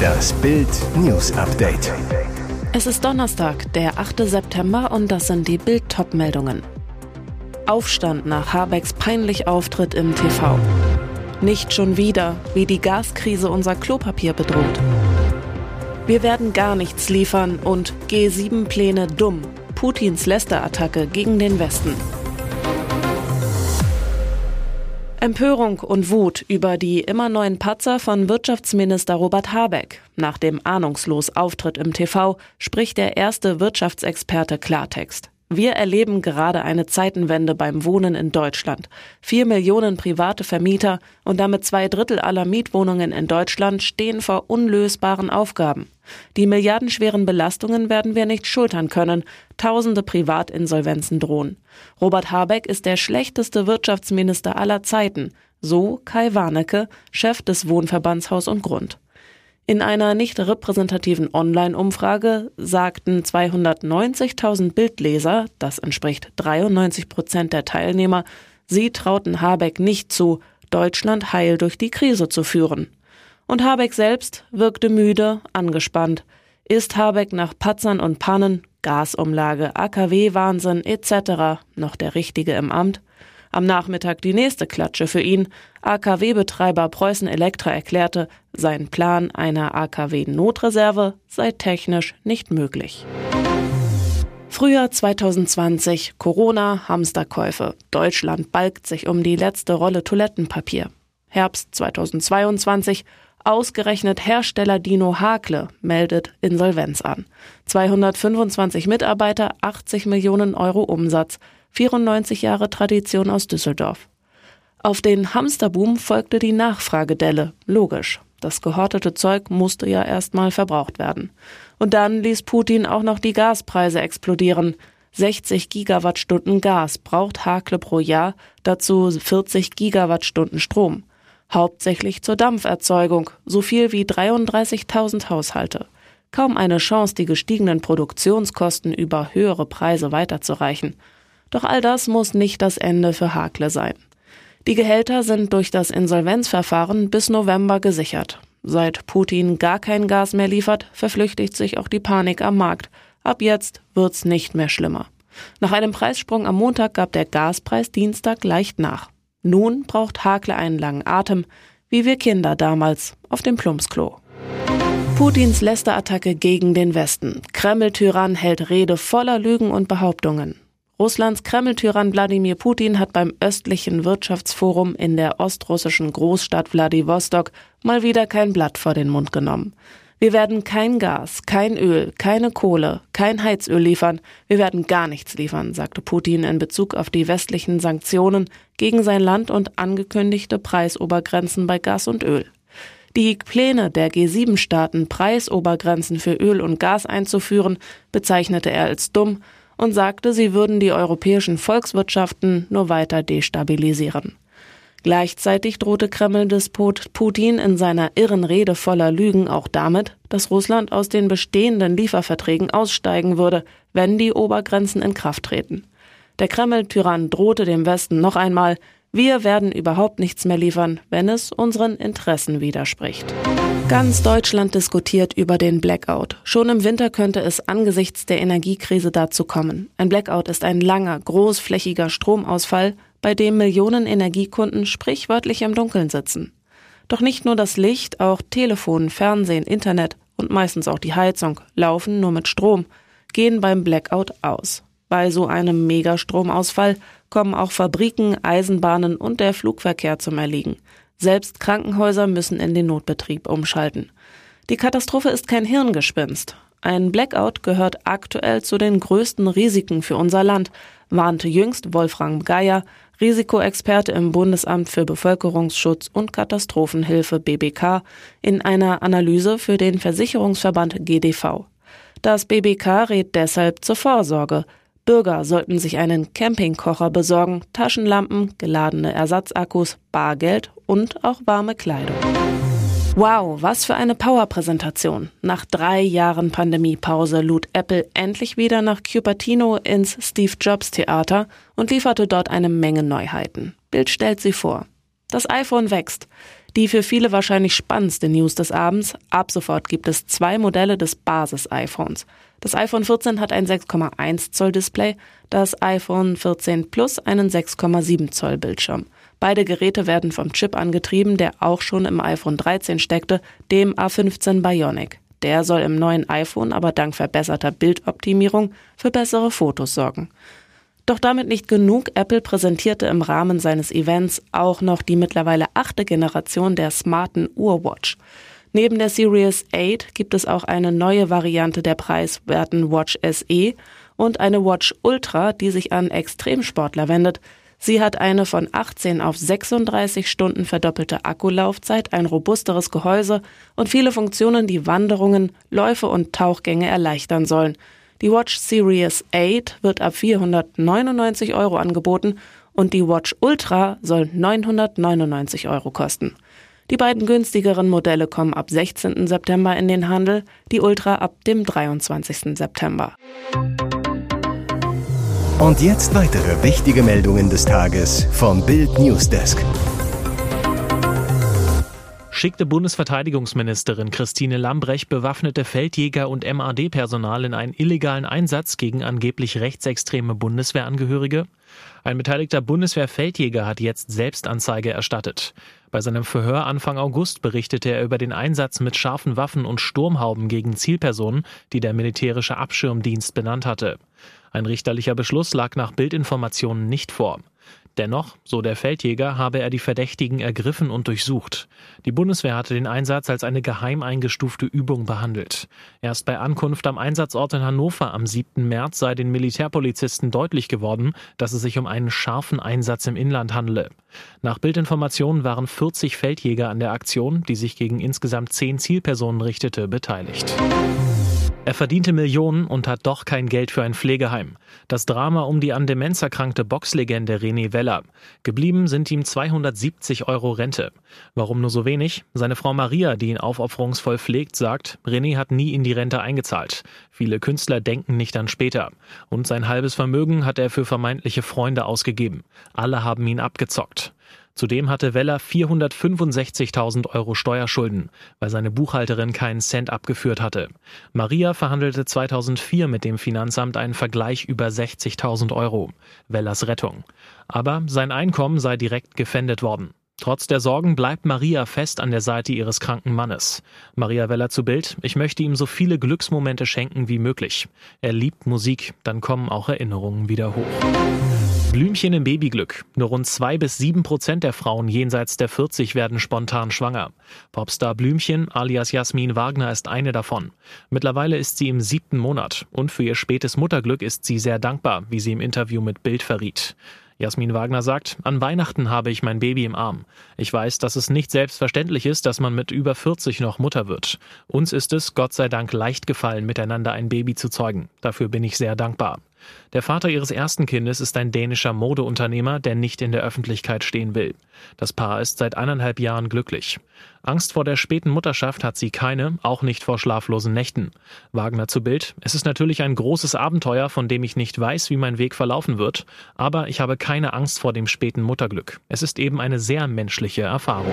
Das Bild News Update. Es ist Donnerstag, der 8. September und das sind die Bild meldungen Aufstand nach Habecks peinlich Auftritt im TV. Nicht schon wieder, wie die Gaskrise unser Klopapier bedroht. Wir werden gar nichts liefern und G7-Pläne dumm. Putins Lästerattacke gegen den Westen. Empörung und Wut über die immer neuen Patzer von Wirtschaftsminister Robert Habeck. Nach dem ahnungslos Auftritt im TV spricht der erste Wirtschaftsexperte Klartext. Wir erleben gerade eine Zeitenwende beim Wohnen in Deutschland. Vier Millionen private Vermieter und damit zwei Drittel aller Mietwohnungen in Deutschland stehen vor unlösbaren Aufgaben. Die milliardenschweren Belastungen werden wir nicht schultern können. Tausende Privatinsolvenzen drohen. Robert Habeck ist der schlechteste Wirtschaftsminister aller Zeiten. So Kai Warnecke, Chef des Wohnverbands Haus und Grund. In einer nicht repräsentativen Online-Umfrage sagten 290.000 Bildleser, das entspricht 93 Prozent der Teilnehmer, sie trauten Habeck nicht zu, Deutschland heil durch die Krise zu führen. Und Habeck selbst wirkte müde, angespannt. Ist Habeck nach Patzern und Pannen, Gasumlage, AKW-Wahnsinn etc. noch der Richtige im Amt? Am Nachmittag die nächste Klatsche für ihn. AKW-Betreiber Preußen Elektra erklärte, sein Plan einer AKW-Notreserve sei technisch nicht möglich. Frühjahr 2020, Corona, Hamsterkäufe. Deutschland balgt sich um die letzte Rolle Toilettenpapier. Herbst 2022, Ausgerechnet Hersteller Dino Hakle meldet Insolvenz an. 225 Mitarbeiter, 80 Millionen Euro Umsatz, 94 Jahre Tradition aus Düsseldorf. Auf den Hamsterboom folgte die Nachfragedelle, logisch. Das gehortete Zeug musste ja erstmal verbraucht werden. Und dann ließ Putin auch noch die Gaspreise explodieren. 60 Gigawattstunden Gas braucht Hakle pro Jahr, dazu 40 Gigawattstunden Strom hauptsächlich zur Dampferzeugung, so viel wie 33.000 Haushalte. Kaum eine Chance, die gestiegenen Produktionskosten über höhere Preise weiterzureichen. Doch all das muss nicht das Ende für Hakle sein. Die Gehälter sind durch das Insolvenzverfahren bis November gesichert. Seit Putin gar kein Gas mehr liefert, verflüchtigt sich auch die Panik am Markt. Ab jetzt wird's nicht mehr schlimmer. Nach einem Preissprung am Montag gab der Gaspreis Dienstag leicht nach. Nun braucht Hakle einen langen Atem, wie wir Kinder damals auf dem Plumpsklo. Putins Lästerattacke gegen den Westen. Kreml-Tyrann hält Rede voller Lügen und Behauptungen. Russlands Kreml-Tyrann Wladimir Putin hat beim östlichen Wirtschaftsforum in der ostrussischen Großstadt Wladiwostok mal wieder kein Blatt vor den Mund genommen. Wir werden kein Gas, kein Öl, keine Kohle, kein Heizöl liefern. Wir werden gar nichts liefern, sagte Putin in Bezug auf die westlichen Sanktionen gegen sein Land und angekündigte Preisobergrenzen bei Gas und Öl. Die Pläne der G7-Staaten, Preisobergrenzen für Öl und Gas einzuführen, bezeichnete er als dumm und sagte, sie würden die europäischen Volkswirtschaften nur weiter destabilisieren. Gleichzeitig drohte Kreml-Despot Putin in seiner irren Rede voller Lügen auch damit, dass Russland aus den bestehenden Lieferverträgen aussteigen würde, wenn die Obergrenzen in Kraft treten. Der Kreml-Tyrann drohte dem Westen noch einmal, wir werden überhaupt nichts mehr liefern, wenn es unseren Interessen widerspricht. Ganz Deutschland diskutiert über den Blackout. Schon im Winter könnte es angesichts der Energiekrise dazu kommen. Ein Blackout ist ein langer, großflächiger Stromausfall, bei dem Millionen Energiekunden sprichwörtlich im Dunkeln sitzen. Doch nicht nur das Licht, auch Telefon, Fernsehen, Internet und meistens auch die Heizung laufen nur mit Strom, gehen beim Blackout aus. Bei so einem Megastromausfall kommen auch Fabriken, Eisenbahnen und der Flugverkehr zum Erliegen. Selbst Krankenhäuser müssen in den Notbetrieb umschalten. Die Katastrophe ist kein Hirngespinst. Ein Blackout gehört aktuell zu den größten Risiken für unser Land, warnte jüngst Wolfram Geier, Risikoexperte im Bundesamt für Bevölkerungsschutz und Katastrophenhilfe BBK, in einer Analyse für den Versicherungsverband GDV. Das BBK rät deshalb zur Vorsorge. Bürger sollten sich einen Campingkocher besorgen, Taschenlampen, geladene Ersatzakkus, Bargeld und auch warme Kleidung. Wow, was für eine Power-Präsentation. Nach drei Jahren Pandemiepause lud Apple endlich wieder nach Cupertino ins Steve Jobs Theater und lieferte dort eine Menge Neuheiten. Bild stellt sie vor. Das iPhone wächst. Die für viele wahrscheinlich spannendste News des Abends. Ab sofort gibt es zwei Modelle des Basis-iPhones. Das iPhone 14 hat ein 6,1 Zoll Display, das iPhone 14 Plus einen 6,7 Zoll Bildschirm. Beide Geräte werden vom Chip angetrieben, der auch schon im iPhone 13 steckte, dem A15 Bionic. Der soll im neuen iPhone aber dank verbesserter Bildoptimierung für bessere Fotos sorgen. Doch damit nicht genug. Apple präsentierte im Rahmen seines Events auch noch die mittlerweile achte Generation der smarten Uhrwatch. Neben der Series 8 gibt es auch eine neue Variante der preiswerten Watch SE und eine Watch Ultra, die sich an Extremsportler wendet. Sie hat eine von 18 auf 36 Stunden verdoppelte Akkulaufzeit, ein robusteres Gehäuse und viele Funktionen, die Wanderungen, Läufe und Tauchgänge erleichtern sollen. Die Watch Series 8 wird ab 499 Euro angeboten und die Watch Ultra soll 999 Euro kosten. Die beiden günstigeren Modelle kommen ab 16. September in den Handel, die Ultra ab dem 23. September. Und jetzt weitere wichtige Meldungen des Tages vom Bild Newsdesk schickte Bundesverteidigungsministerin Christine Lambrecht bewaffnete Feldjäger und MAD-Personal in einen illegalen Einsatz gegen angeblich rechtsextreme Bundeswehrangehörige? Ein beteiligter Bundeswehr-Feldjäger hat jetzt Selbstanzeige erstattet. Bei seinem Verhör Anfang August berichtete er über den Einsatz mit scharfen Waffen und Sturmhauben gegen Zielpersonen, die der militärische Abschirmdienst benannt hatte. Ein richterlicher Beschluss lag nach Bildinformationen nicht vor. Dennoch, so der Feldjäger, habe er die Verdächtigen ergriffen und durchsucht. Die Bundeswehr hatte den Einsatz als eine geheim eingestufte Übung behandelt. Erst bei Ankunft am Einsatzort in Hannover am 7. März sei den Militärpolizisten deutlich geworden, dass es sich um einen scharfen Einsatz im Inland handele. Nach Bildinformationen waren 40 Feldjäger an der Aktion, die sich gegen insgesamt zehn Zielpersonen richtete, beteiligt. Er verdiente Millionen und hat doch kein Geld für ein Pflegeheim. Das Drama um die an Demenz erkrankte Boxlegende René Weller. Geblieben sind ihm 270 Euro Rente. Warum nur so wenig? Seine Frau Maria, die ihn aufopferungsvoll pflegt, sagt, René hat nie in die Rente eingezahlt. Viele Künstler denken nicht an später. Und sein halbes Vermögen hat er für vermeintliche Freunde ausgegeben. Alle haben ihn abgezockt. Zudem hatte Weller 465.000 Euro Steuerschulden, weil seine Buchhalterin keinen Cent abgeführt hatte. Maria verhandelte 2004 mit dem Finanzamt einen Vergleich über 60.000 Euro. Wellers Rettung. Aber sein Einkommen sei direkt gefändet worden. Trotz der Sorgen bleibt Maria fest an der Seite ihres kranken Mannes. Maria Weller zu Bild, ich möchte ihm so viele Glücksmomente schenken wie möglich. Er liebt Musik, dann kommen auch Erinnerungen wieder hoch. Blümchen im Babyglück. Nur rund zwei bis sieben Prozent der Frauen jenseits der 40 werden spontan schwanger. Popstar Blümchen alias Jasmin Wagner ist eine davon. Mittlerweile ist sie im siebten Monat und für ihr spätes Mutterglück ist sie sehr dankbar, wie sie im Interview mit Bild verriet. Jasmin Wagner sagt, an Weihnachten habe ich mein Baby im Arm. Ich weiß, dass es nicht selbstverständlich ist, dass man mit über 40 noch Mutter wird. Uns ist es, Gott sei Dank, leicht gefallen, miteinander ein Baby zu zeugen. Dafür bin ich sehr dankbar. Der Vater ihres ersten Kindes ist ein dänischer Modeunternehmer, der nicht in der Öffentlichkeit stehen will. Das Paar ist seit eineinhalb Jahren glücklich. Angst vor der späten Mutterschaft hat sie keine, auch nicht vor schlaflosen Nächten. Wagner zu Bild. Es ist natürlich ein großes Abenteuer, von dem ich nicht weiß, wie mein Weg verlaufen wird, aber ich habe keine Angst vor dem späten Mutterglück. Es ist eben eine sehr menschliche Erfahrung.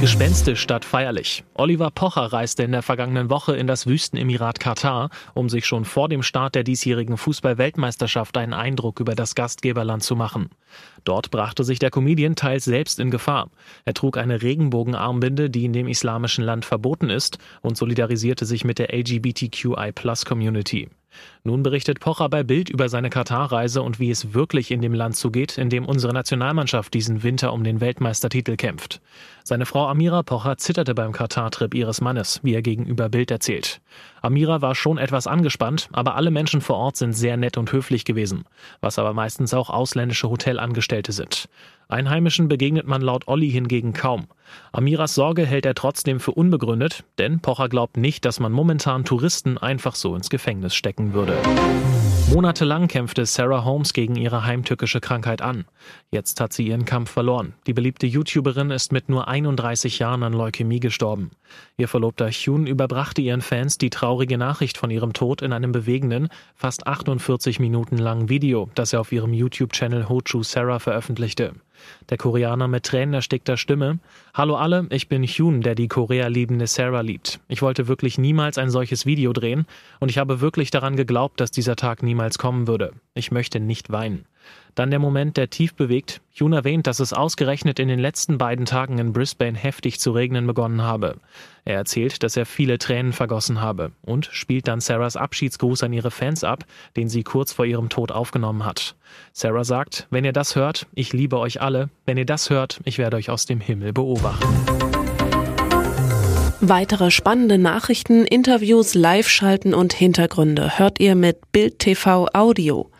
Gespenstisch statt feierlich. Oliver Pocher reiste in der vergangenen Woche in das Wüstenemirat Katar, um sich schon vor dem Start der diesjährigen Fußball-Weltmeisterschaft einen Eindruck über das Gastgeberland zu machen. Dort brachte sich der Comedian teils selbst in Gefahr. Er trug eine Regenbogenarmbinde, die in dem islamischen Land verboten ist, und solidarisierte sich mit der LGBTQI-Plus-Community. Nun berichtet Pocher bei Bild über seine Katar-Reise und wie es wirklich in dem Land zugeht, in dem unsere Nationalmannschaft diesen Winter um den Weltmeistertitel kämpft. Seine Frau Amira Pocher zitterte beim Katar-Trip ihres Mannes, wie er gegenüber Bild erzählt. Amira war schon etwas angespannt, aber alle Menschen vor Ort sind sehr nett und höflich gewesen, was aber meistens auch ausländische Hotelangestellte sind. Einheimischen begegnet man laut Olli hingegen kaum. Amiras Sorge hält er trotzdem für unbegründet, denn Pocher glaubt nicht, dass man momentan Touristen einfach so ins Gefängnis stecken würde. Monatelang kämpfte Sarah Holmes gegen ihre heimtückische Krankheit an. Jetzt hat sie ihren Kampf verloren. Die beliebte YouTuberin ist mit nur 31 Jahren an Leukämie gestorben. Ihr Verlobter Hune überbrachte ihren Fans die traurige Nachricht von ihrem Tod in einem bewegenden, fast 48 Minuten langen Video, das er auf ihrem YouTube-Channel Hochu Sarah veröffentlichte. Der Koreaner mit tränenerstickter Stimme. Hallo alle, ich bin Hyun, der die Korea liebende Sarah liebt. Ich wollte wirklich niemals ein solches Video drehen und ich habe wirklich daran geglaubt, dass dieser Tag niemals kommen würde. Ich möchte nicht weinen. Dann der Moment, der tief bewegt. Jun erwähnt, dass es ausgerechnet in den letzten beiden Tagen in Brisbane heftig zu regnen begonnen habe. Er erzählt, dass er viele Tränen vergossen habe und spielt dann Sarahs Abschiedsgruß an ihre Fans ab, den sie kurz vor ihrem Tod aufgenommen hat. Sarah sagt, wenn ihr das hört, ich liebe euch alle. Wenn ihr das hört, ich werde euch aus dem Himmel beobachten. Weitere spannende Nachrichten, Interviews, Live-Schalten und Hintergründe hört ihr mit Bild TV Audio.